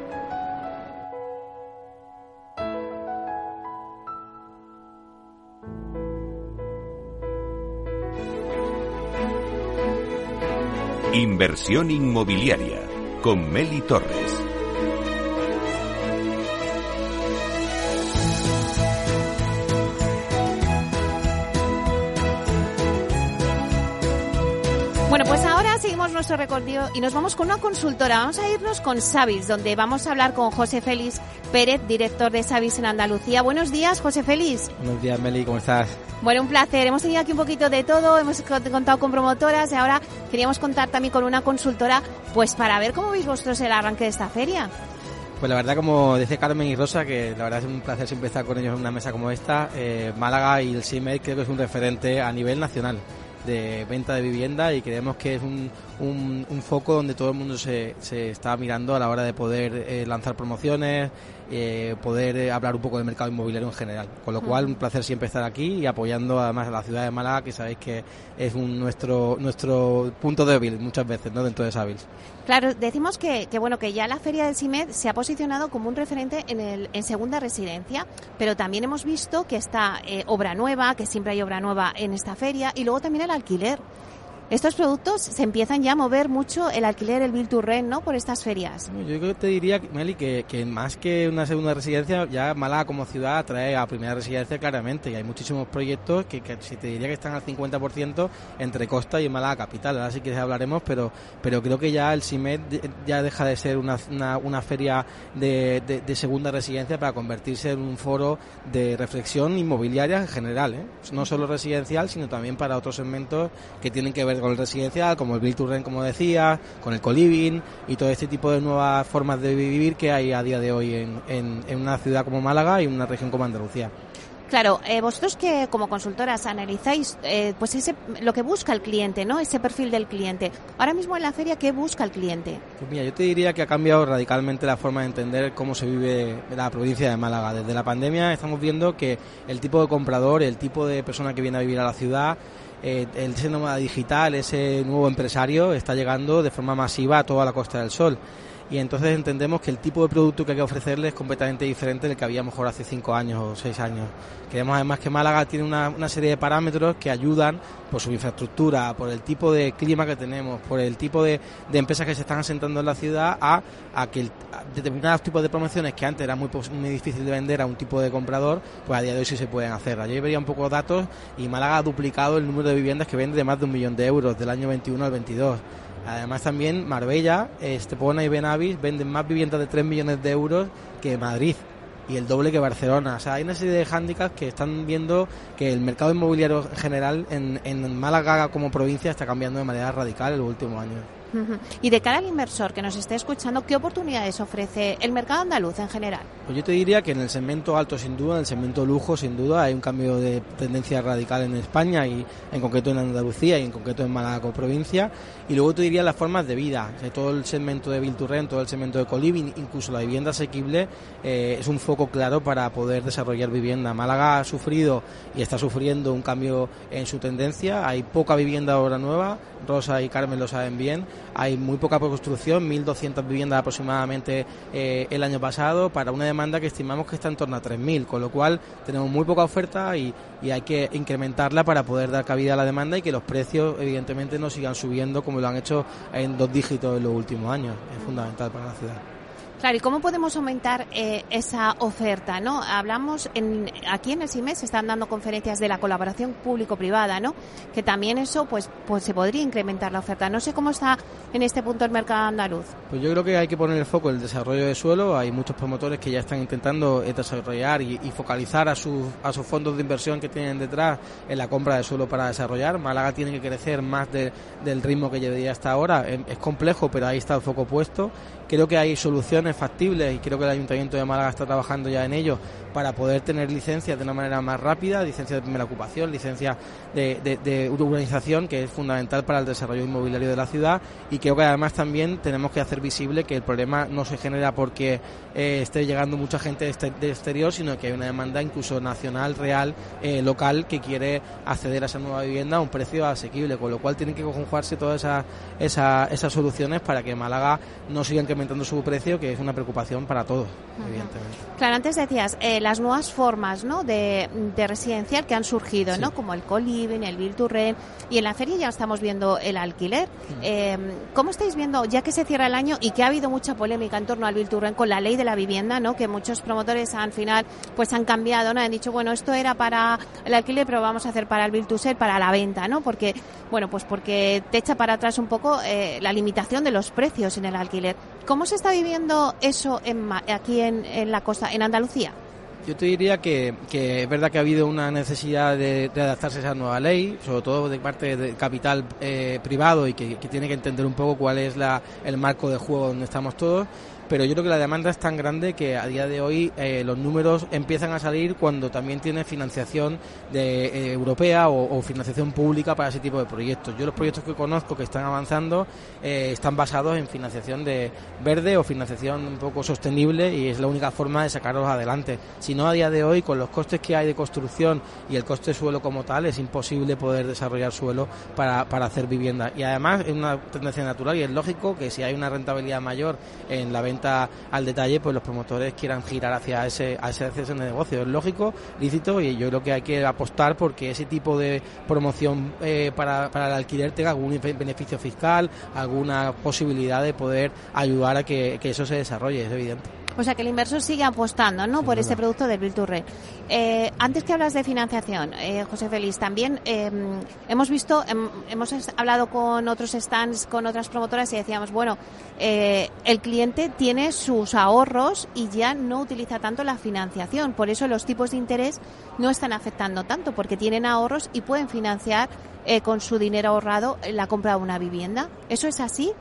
Inversión inmobiliaria con Meli Torres. Seguimos nuestro recorrido y nos vamos con una consultora. Vamos a irnos con Savis, donde vamos a hablar con José Félix Pérez, director de Savis en Andalucía. Buenos días, José Félix. Buenos días, Meli, ¿cómo estás? Bueno, un placer. Hemos tenido aquí un poquito de todo, hemos contado con promotoras y ahora queríamos contar también con una consultora, pues para ver cómo veis vosotros el arranque de esta feria. Pues la verdad, como dice Carmen y Rosa, que la verdad es un placer siempre estar con ellos en una mesa como esta, eh, Málaga y el CIMED creo que es un referente a nivel nacional de venta de vivienda y creemos que es un, un, foco donde todo el mundo se, se, está mirando a la hora de poder eh, lanzar promociones, eh, poder eh, hablar un poco del mercado inmobiliario en general. Con lo cual, un placer siempre estar aquí y apoyando además a la ciudad de Málaga, que sabéis que es un, nuestro nuestro punto débil muchas veces ¿no? dentro de Savils. Claro, decimos que, que, bueno que ya la Feria del CIMED se ha posicionado como un referente en, el, en segunda residencia, pero también hemos visto que está obra nueva, que siempre hay obra nueva en esta feria, y luego también el alquiler. Estos productos se empiezan ya a mover mucho el alquiler, el Bill to Rent, ¿no? Por estas ferias. Yo creo que te diría, Meli, que, más que una segunda residencia, ya Málaga como ciudad atrae a primera residencia claramente. Y hay muchísimos proyectos que, si te diría que están al 50% entre Costa y Málaga Capital. Ahora sí que hablaremos, pero, pero creo que ya el CIMED ya deja de ser una, una, feria de, de, segunda residencia para convertirse en un foro de reflexión inmobiliaria en general. ¿eh? No solo residencial, sino también para otros segmentos que tienen que ver con el residencial, como el Build to Rent, como decía, con el co-living y todo este tipo de nuevas formas de vivir que hay a día de hoy en, en, una ciudad como Málaga y en una región como Andalucía. Claro, eh, vosotros que como consultoras analizáis eh, pues ese, lo que busca el cliente, ¿no? Ese perfil del cliente. Ahora mismo en la feria, ¿qué busca el cliente? Pues mira, yo te diría que ha cambiado radicalmente la forma de entender cómo se vive la provincia de Málaga. Desde la pandemia estamos viendo que el tipo de comprador, el tipo de persona que viene a vivir a la ciudad, eh, el ese digital, ese nuevo empresario, está llegando de forma masiva a toda la Costa del Sol y entonces entendemos que el tipo de producto que hay que ofrecerle es completamente diferente del que había mejor hace cinco años o seis años. Creemos además que Málaga tiene una, serie de parámetros que ayudan por su infraestructura, por el tipo de clima que tenemos, por el tipo de, de empresas que se están asentando en la ciudad, a, que determinados tipos de promociones que antes era muy, muy difícil de vender a un tipo de comprador, pues a día de hoy sí se pueden hacer. Ayer vería un poco datos y Málaga ha duplicado el número de viviendas que vende de más de un millón de euros del año 21 al 22. Además también Marbella, Estepona y Benavis venden más viviendas de 3 millones de euros que Madrid. y el doble que Barcelona. O sea, hay una serie de hándicaps que están viendo que el mercado inmobiliario general en, en Málaga como provincia está cambiando de manera radical en los últimos años. Y de cara al inversor que nos esté escuchando, ¿qué oportunidades ofrece el mercado andaluz en general? Pues yo te diría que en el segmento alto sin duda, en el segmento lujo sin duda hay un cambio de tendencia radical en España y en concreto en Andalucía y en concreto en Málaga como provincia. Y luego te diría las formas de vida, todo el segmento de Bilturren, todo el segmento de Coliving, incluso la vivienda asequible eh, es un foco claro para poder desarrollar vivienda. Málaga ha sufrido y está sufriendo un cambio en su tendencia, hay poca vivienda ahora nueva, Rosa y Carmen lo saben bien, hay muy poca construcción, 1.200 viviendas aproximadamente eh, el año pasado, para una demanda que estimamos que está en torno a 3.000, con lo cual tenemos muy poca oferta y, y hay que incrementarla para poder dar cabida a la demanda y que los precios evidentemente no sigan subiendo como lo han hecho en dos dígitos en los últimos años. Es fundamental para la ciudad. Claro, ¿y cómo podemos aumentar eh, esa oferta? ¿no? Hablamos, en, aquí en el CIMES se están dando conferencias de la colaboración público-privada, ¿no? que también eso pues, pues se podría incrementar la oferta. No sé cómo está en este punto el mercado andaluz. Pues yo creo que hay que poner el foco en el desarrollo de suelo. Hay muchos promotores que ya están intentando eh, desarrollar y, focalizar a, sus, a sus fondos de inversión que tienen detrás en la compra de suelo para desarrollar. Málaga tiene que crecer más del ritmo que llevaría hasta ahora. Es complejo, pero ahí está el foco puesto. Creo que hay soluciones factibles y creo que el Ayuntamiento de Málaga está trabajando ya en ello para poder tener licencias de una manera más rápida, licencias de primera ocupación, licencias de, urbanización, que es fundamental para el desarrollo inmobiliario de la ciudad. Y creo que además también tenemos que hacer visible que el problema no se genera porque eh, esté llegando mucha gente de exterior, sino que hay una demanda incluso nacional, real, eh, local, que quiere acceder a esa nueva vivienda a un precio asequible, con lo cual tienen que conjugarse todas esas, esas soluciones para que Málaga no siga incrementando su precio, que es una preocupación para todos, evidentemente. Claro, antes decías eh, las nuevas formas ¿no? de, residencial que han surgido, ¿no? como el co-living, el build y en la feria ya estamos viendo el alquiler. Eh, ¿Cómo estáis viendo, ya que se cierra el año y que ha habido mucha polémica en torno al build con la ley de la vivienda, ¿no? que muchos promotores al final pues han cambiado, ¿no? han dicho, bueno, esto era para el alquiler, pero vamos a hacer para el build para la venta, ¿no? porque bueno, pues porque te echa para atrás un poco eh, la limitación de los precios en el alquiler. ¿Cómo se está viviendo eso en, aquí en, la costa, en Andalucía? Yo te diría que, es verdad que ha habido una necesidad de, adaptarse a esa nueva ley, sobre todo de parte del capital eh, privado y que, que, tiene que entender un poco cuál es la, el marco de juego donde estamos todos pero yo creo que la demanda es tan grande que a día de hoy eh, los números empiezan a salir cuando también tiene financiación de, eh, europea o, financiación pública para ese tipo de proyectos. Yo los proyectos que conozco que están avanzando eh, están basados en financiación de verde o financiación un poco sostenible y es la única forma de sacarlos adelante. Si no, a día de hoy, con los costes que hay de construcción y el coste de suelo como tal, es imposible poder desarrollar suelo para, para hacer vivienda. Y además es una tendencia natural y es lógico que si hay una rentabilidad mayor en la venta al detalle, pues los promotores quieran girar hacia ese, a ese de negocio. Es lógico, lícito y yo creo que hay que apostar porque ese tipo de promoción eh, para, para el alquiler tenga algún beneficio fiscal, alguna posibilidad de poder ayudar a que eso se desarrolle, es evidente. O sea, que el inversor sigue apostando ¿no? por este producto del Build eh, antes que hablas de financiación, eh, José Félix, también eh, hemos visto, em, hemos hablado con otros stands, con otras promotoras y decíamos, bueno, el cliente tiene sus ahorros y ya no utiliza tanto la financiación. Por eso los tipos de interés no están afectando tanto, porque tienen ahorros y pueden financiar con su dinero ahorrado la compra de una vivienda. ¿Eso es así?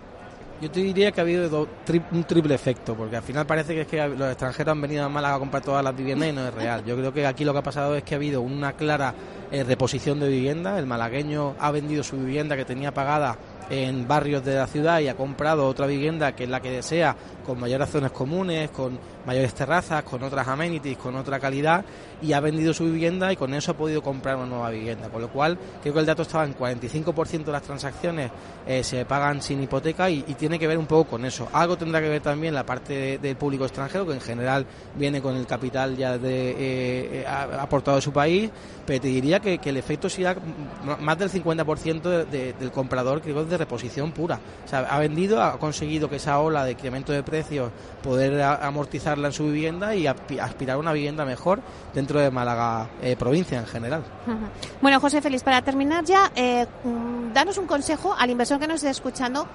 Yo te diría que ha habido un triple efecto, porque al final parece que es que los extranjeros han venido a Málaga a comprar todas las viviendas y no es real. Yo creo que aquí lo que ha pasado es que ha habido una clara eh, reposición de vivienda. El malagueño ha vendido su vivienda que tenía pagada en barrios de la ciudad y ha comprado otra vivienda que es la que desea, con mayores zonas comunes, con mayores terrazas, con otras amenities, con otra calidad y ha vendido su vivienda y con eso ha podido comprar una nueva vivienda. Con lo cual, creo que el dato estaba en 45% de las transacciones eh, se pagan sin hipoteca y, tiene que ver un poco con eso. Algo tendrá que ver también la parte del público extranjero, que en general viene con el capital ya de, eh, eh, aportado de su país, pero te diría que, el efecto será más del 50% del comprador, creo que es de reposición pura. O sea, ha vendido, ha conseguido que esa ola de incremento de precios poder amortizarla en su vivienda y aspirar a una vivienda mejor dentro de Málaga eh, provincia en general. Bueno, José Félix, para terminar ya, eh, mm, danos un consejo al inversor que nos esté escuchando.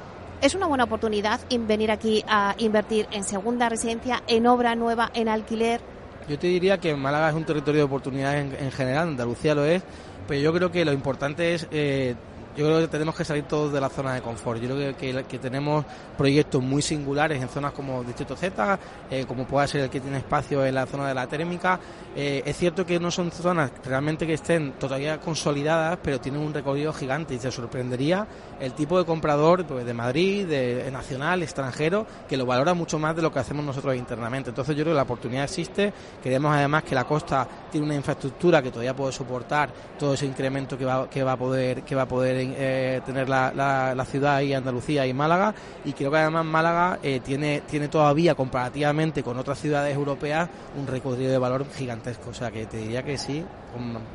¿Es una buena oportunidad venir aquí a invertir en segunda residencia, en obra nueva, en alquiler? Yo te diría que Málaga es un territorio de oportunidades en, general, Andalucía lo es, pero yo creo que lo importante es eh, yo creo que tenemos que salir todos de la zona de confort. Yo creo que, que, tenemos proyectos muy singulares en zonas como Distrito Z, eh, como puede ser el que tiene espacio en la zona de la térmica. Eh, es cierto que no son zonas realmente que estén todavía consolidadas, pero tienen un recorrido gigante y se sorprendería el tipo de comprador pues, de Madrid, de, nacional, extranjero, que lo valora mucho más de lo que hacemos nosotros internamente. Entonces yo creo que la oportunidad existe. Queremos además que la costa tiene una infraestructura que todavía puede soportar todo ese incremento que va, que va a poder que va a poder eh, tener la, la, ciudad y Andalucía y Málaga y creo que además Málaga eh, tiene, tiene todavía comparativamente con otras ciudades europeas un recorrido de valor gigantesco, o sea que te diría que sí,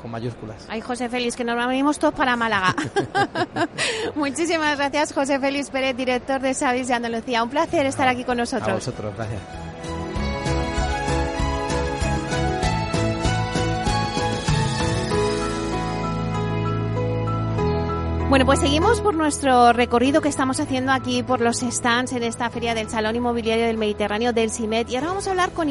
con, mayúsculas. Ay, José Félix, que nos venimos todos para Málaga. Muchísimas gracias, José Félix Pérez, director de Savis de Andalucía. Un placer estar aquí con nosotros. A vosotros, gracias. Bueno, pues seguimos por nuestro recorrido que estamos haciendo aquí por los stands en esta feria del Salón Inmobiliario del Mediterráneo del CIMET. Y ahora vamos a hablar con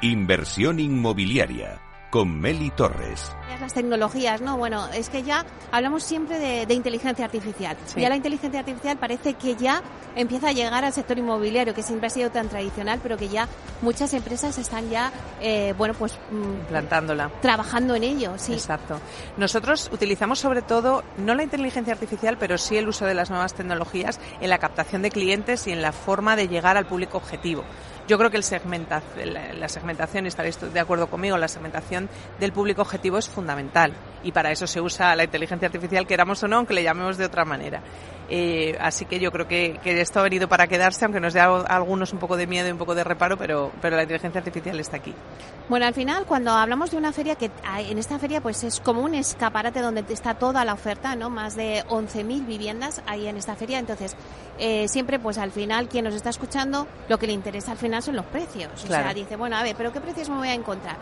Inversión inmobiliaria con Meli Torres. Las tecnologías, ¿no? Bueno, es que ya hablamos siempre de, inteligencia artificial. Ya la inteligencia artificial parece que ya empieza a llegar al sector inmobiliario, que siempre ha sido tan tradicional, pero que ya muchas empresas están ya, eh, bueno, pues... Mm, Plantándola. Trabajando en ello, sí. Exacto. Nosotros utilizamos sobre todo, no la inteligencia artificial, pero sí el uso de las nuevas tecnologías en la captación de clientes y en la forma de llegar al público objetivo. Yo creo que el segmenta, la segmentación, y estaréis de acuerdo conmigo, la segmentación del público objetivo es fundamental y para eso se usa la inteligencia artificial, queramos o no, aunque le llamemos de otra manera. Eh, así que yo creo que, esto ha venido para quedarse, aunque nos dé a algunos un poco de miedo y un poco de reparo, pero, pero la inteligencia artificial está aquí. Bueno, al final, cuando hablamos de una feria, que en esta feria pues es como un escaparate donde está toda la oferta, ¿no? Más de 11.000 viviendas ahí en esta feria. Entonces, eh, siempre pues al final, quien nos está escuchando, lo que le interesa al final son los precios. O sea, dice, bueno, a ver, ¿pero qué precios me voy a encontrar?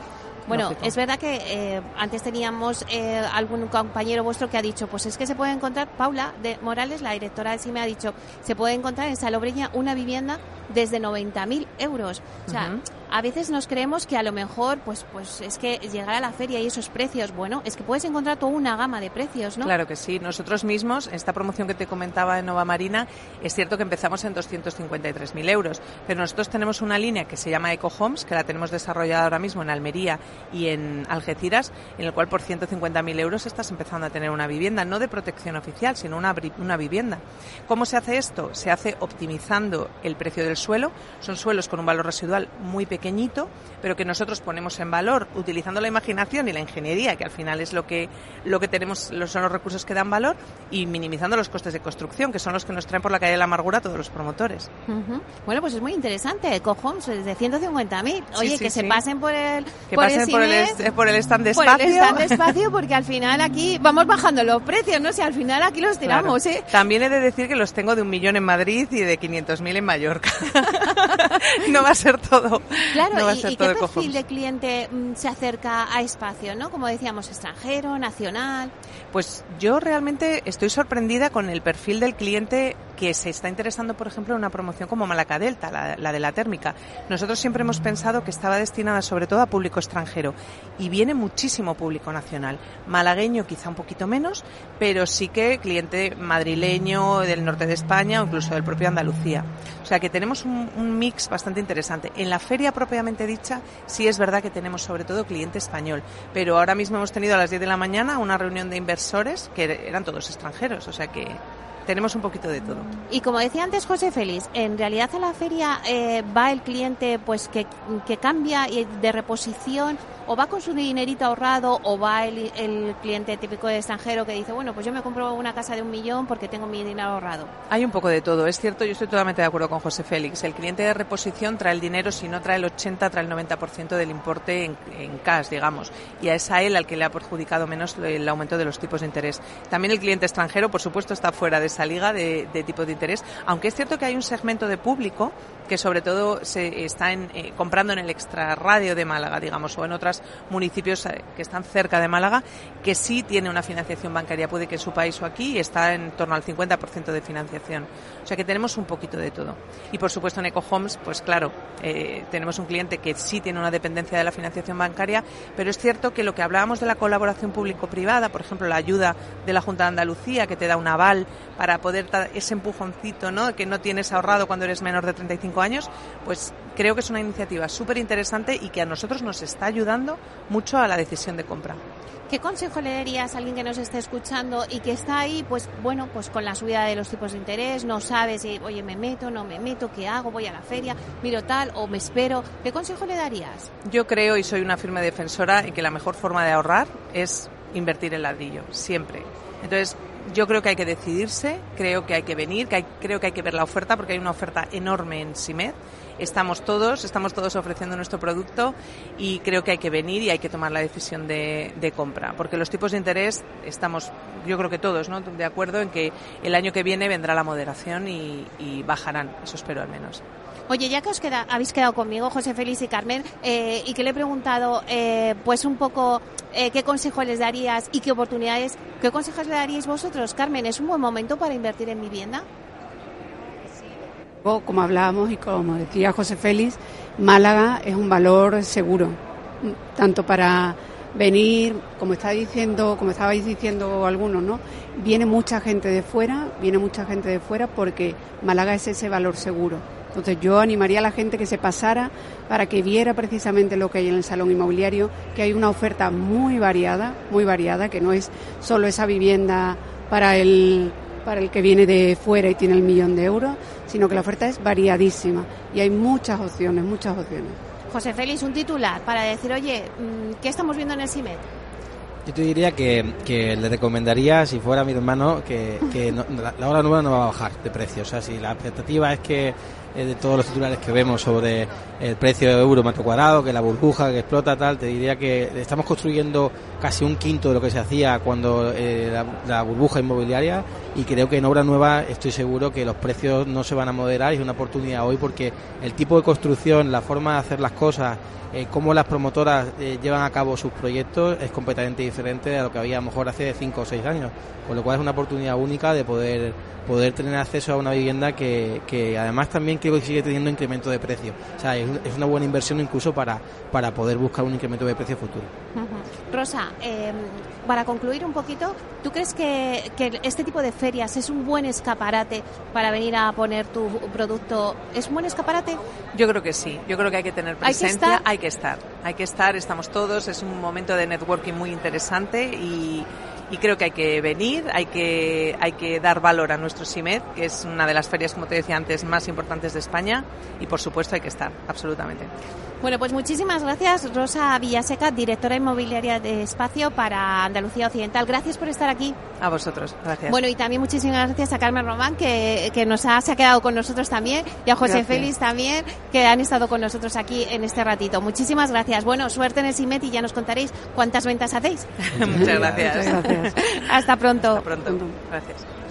Bueno, es verdad que eh, antes teníamos eh, algún compañero vuestro que ha dicho, pues es que se puede encontrar, Paula de Morales, la directora del CIME, ha dicho, se puede encontrar en Salobreña una vivienda desde 90.000 euros. O sea, a veces nos creemos que a lo mejor, pues, pues es que llegar a la feria y esos precios, bueno, es que puedes encontrar toda una gama de precios, ¿no? Claro que sí. Nosotros mismos, esta promoción que te comentaba en Nova Marina, es cierto que empezamos en 253.000 euros, pero nosotros tenemos una línea que se llama Eco Homes, que la tenemos desarrollada ahora mismo en Almería y en Algeciras, en el cual por 150.000 euros estás empezando a tener una vivienda, no de protección oficial, sino una, una vivienda. ¿Cómo se hace esto? Se hace optimizando el precio del suelo. Son suelos con un valor residual muy pequeño pequeñito, pero que nosotros ponemos en valor utilizando la imaginación y la ingeniería, que al final es lo que, lo que tenemos, son los recursos que dan valor, y minimizando los costes de construcción, que son los que nos traen por la calle de la amargura todos los promotores. Bueno, pues es muy interesante, Cojones, de 150.000. Oye, que se pasen por el que pasen por, el, por el stand de espacio. Por el stand de espacio, porque al final aquí vamos bajando los precios, ¿no? sé, al final aquí los tiramos, ¿eh? También he de decir que los tengo de un millón en Madrid y de 500.000 en Mallorca. no va a ser todo Claro, ¿y, qué perfil de cliente mm, se acerca a espacio, no? Como decíamos, extranjero, nacional. Pues yo realmente estoy sorprendida con el perfil del cliente que se está interesando, por ejemplo, en una promoción como Malaca Delta, la, de la térmica. Nosotros siempre hemos pensado que estaba destinada sobre todo a público extranjero y viene muchísimo público nacional. Malagueño quizá un poquito menos, pero sí que cliente madrileño, del norte de España o incluso del propio Andalucía. O sea que tenemos un, un mix bastante interesante. En la feria propiamente dicha, sí es verdad que tenemos sobre todo cliente español, pero ahora mismo hemos tenido a las 10 de la mañana una reunión de inversores que eran todos extranjeros, o sea que tenemos un poquito de todo. Y como decía antes José Félix, en realidad a la feria eh, va el cliente pues que, que cambia de reposición o va con su dinerito ahorrado o va el, cliente típico de extranjero que dice, bueno, pues yo me compro una casa de un millón porque tengo mi dinero ahorrado. Hay un poco de todo, es cierto, yo estoy totalmente de acuerdo con José Félix. El cliente de reposición trae el dinero, si no trae el 80, trae el 90% del importe en, en cash, digamos, y es a él al que le ha perjudicado menos el aumento de los tipos de interés. También el cliente extranjero, por supuesto, está fuera de esa liga de, de tipo de interés, aunque es cierto que hay un segmento de público que sobre todo se está en, eh, comprando en el extrarradio de Málaga, digamos, o en otros municipios eh, que están cerca de Málaga, que sí tiene una financiación bancaria, puede que en su país o aquí, está en torno al 50% de financiación. O sea que tenemos un poquito de todo. Y por supuesto en EcoHomes, pues claro, eh, tenemos un cliente que sí tiene una dependencia de la financiación bancaria, pero es cierto que lo que hablábamos de la colaboración público-privada, por ejemplo, la ayuda de la Junta de Andalucía, que te da un aval para poder dar ese empujoncito, ¿no? Que no tienes ahorrado cuando eres menor de 35 años, pues creo que es una iniciativa súper interesante y que a nosotros nos está ayudando mucho a la decisión de compra. ¿Qué consejo le darías a alguien que nos esté escuchando y que está ahí, pues bueno, pues con la subida de los tipos de interés, no sabe si, oye, me meto, no me meto, qué hago, voy a la feria, miro tal o me espero? ¿Qué consejo le darías? Yo creo y soy una firme defensora en que la mejor forma de ahorrar es invertir en ladrillo, siempre. Entonces, yo creo que hay que decidirse, creo que hay que venir, que creo que hay que ver la oferta porque hay una oferta enorme en SIMED. Estamos todos, estamos todos ofreciendo nuestro producto y creo que hay que venir y hay que tomar la decisión de, compra. Porque los tipos de interés estamos, yo creo que todos, ¿no? de acuerdo en que el año que viene vendrá la moderación y, y bajarán, eso espero al menos. Oye, ya que os queda, habéis quedado conmigo, José Félix y Carmen, eh, y que le he preguntado, eh, pues un poco, eh, qué consejo les darías y qué oportunidades, qué consejos le daríais vosotros, Carmen, ¿es un buen momento para invertir en vivienda? Como hablábamos y como decía José Félix, Málaga es un valor seguro, tanto para venir, como está diciendo, como estabais diciendo algunos, ¿no? Viene mucha gente de fuera, viene mucha gente de fuera porque Málaga es ese valor seguro. Entonces yo animaría a la gente que se pasara para que viera precisamente lo que hay en el salón inmobiliario, que hay una oferta muy variada, muy variada, que no es solo esa vivienda para el para el que viene de fuera y tiene el millón de euros, sino que la oferta es variadísima y hay muchas opciones, muchas opciones. José Félix, un titular para decir, oye, mm, ¿qué estamos viendo en el CIMED? Yo te diría que, que, le recomendaría, si fuera mi hermano, que, que la, la, hora nueva no va a bajar de precio. O sea, si la expectativa es que eh, de todos los titulares que vemos sobre el precio de euro metro cuadrado, que la burbuja que explota, tal, te diría que estamos construyendo casi un quinto de lo que se hacía cuando eh, la, burbuja inmobiliaria y creo que en obra nueva estoy seguro que los precios no se van a moderar y es una oportunidad hoy porque el tipo de construcción, la forma de hacer las cosas, eh, cómo las promotoras eh, llevan a cabo sus proyectos es completamente diferente a lo que había a lo mejor hace cinco o seis años, con lo cual es una oportunidad única de poder poder tener acceso a una vivienda que, que además también creo que sigue teniendo incremento de precio. O sea, es, una buena inversión incluso para, para poder buscar un incremento de precio futuro. Rosa, em, para concluir un poquito, ¿tú crees que, que, este tipo de ferias es un buen escaparate para venir a poner tu producto? ¿Es un buen escaparate? Yo creo que sí. Yo creo que hay que tener presencia. Hay que estar. Hay que estar. Estamos todos. Es un momento de networking muy interesante y y creo que hay que venir, hay que, hay que dar valor a nuestro SIMED, que es una de las ferias, como te decía antes, más importantes de España y por supuesto hay que estar, absolutamente. Bueno, pues muchísimas gracias, Rosa Villaseca, directora inmobiliaria de Espacio para Andalucía Occidental. Gracias por estar aquí. A vosotros, gracias. Bueno, y también muchísimas gracias a Carmen Román, que, que nos ha, se ha quedado con nosotros también, y a José Félix también, que han estado con nosotros aquí en este ratito. Muchísimas gracias. Bueno, suerte en el CIMET y ya nos contaréis cuántas ventas hacéis. Muchas gracias. Muchas gracias. Hasta pronto. Hasta pronto. Gracias.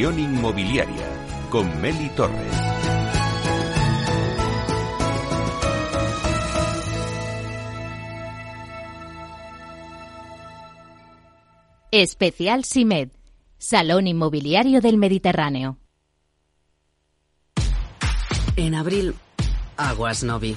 Inversión inmobiliaria con Meli Torres. Especial SIMED, Salón Inmobiliario del Mediterráneo. En abril, Aguas Novi.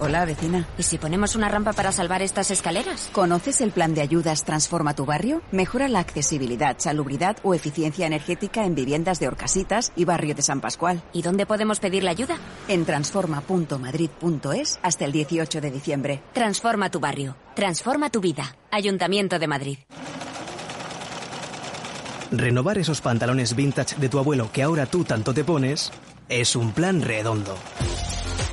Hola, vecina. ¿Y si ponemos una rampa para salvar estas escaleras? ¿Conoces el plan de ayudas Transforma tu barrio? Mejora la accesibilidad, salubridad o eficiencia energética en viviendas de Orcasitas y barrio de San Pascual. ¿Y dónde podemos pedir la ayuda? En transforma.madrid.es hasta el 18 de diciembre. Transforma tu barrio. Transforma tu vida. Ayuntamiento de Madrid. Renovar esos pantalones vintage de tu abuelo que ahora tú tanto te pones es un plan redondo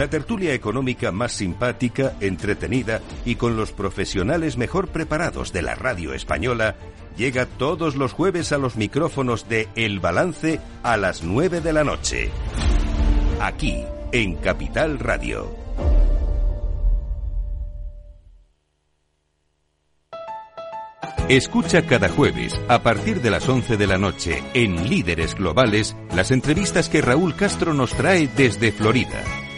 La tertulia económica más simpática, entretenida y con los profesionales mejor preparados de la radio española llega todos los jueves a los micrófonos de El Balance a las 9 de la noche. Aquí, en Capital Radio. Escucha cada jueves, a partir de las 11 de la noche, en Líderes Globales, las entrevistas que Raúl Castro nos trae desde Florida.